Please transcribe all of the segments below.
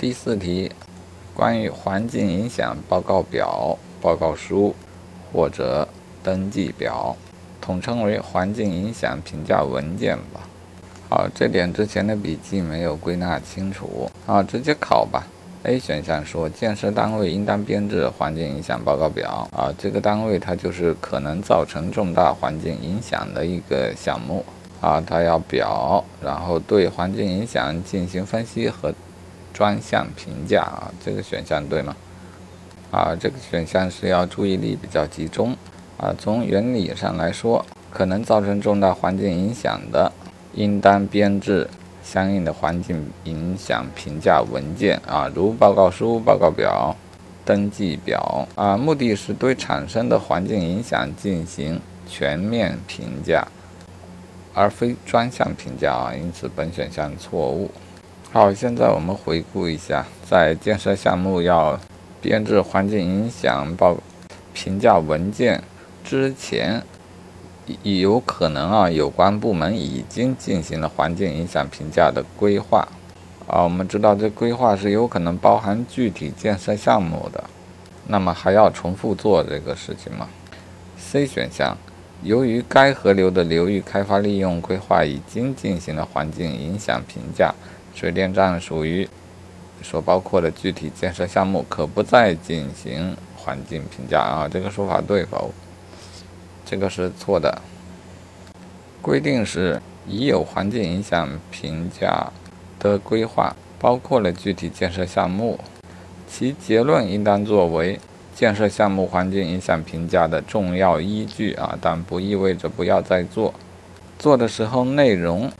第四题，关于环境影响报告表、报告书或者登记表，统称为环境影响评价文件吧。好，这点之前的笔记没有归纳清楚，啊，直接考吧。A 选项说，建设单位应当编制环境影响报告表。啊，这个单位它就是可能造成重大环境影响的一个项目。啊，它要表，然后对环境影响进行分析和专项评价。啊，这个选项对吗？啊，这个选项是要注意力比较集中。啊，从原理上来说，可能造成重大环境影响的，应当编制。相应的环境影响评价文件啊，如报告书、报告表、登记表啊，目的是对产生的环境影响进行全面评价，而非专项评价啊。因此，本选项错误。好，现在我们回顾一下，在建设项目要编制环境影响报评价文件之前。有可能啊，有关部门已经进行了环境影响评价的规划啊。我们知道这规划是有可能包含具体建设项目的，那么还要重复做这个事情吗？C 选项，由于该河流的流域开发利用规划已经进行了环境影响评价，水电站属于所包括的具体建设项目，可不再进行环境评价啊。这个说法对否？这个是错的。规定是已有环境影响评价的规划，包括了具体建设项目，其结论应当作为建设项目环境影响评价的重要依据啊，但不意味着不要再做。做的时候内容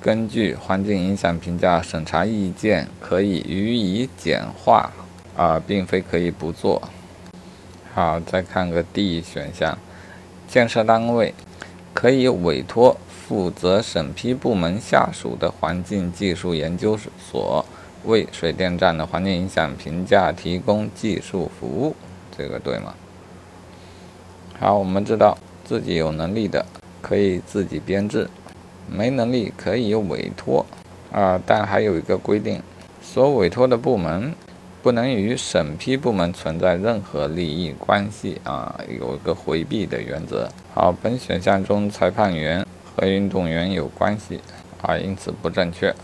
根据环境影响评价审查意见可以予以简化啊，并非可以不做。好，再看个 D 选项。建设单位可以委托负责审批部门下属的环境技术研究所为水电站的环境影响评价提供技术服务，这个对吗？好，我们知道自己有能力的可以自己编制，没能力可以委托啊，但还有一个规定，所委托的部门。不能与审批部门存在任何利益关系啊，有一个回避的原则。好，本选项中裁判员和运动员有关系啊，因此不正确。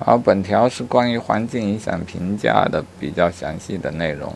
好，本条是关于环境影响评价的比较详细的内容。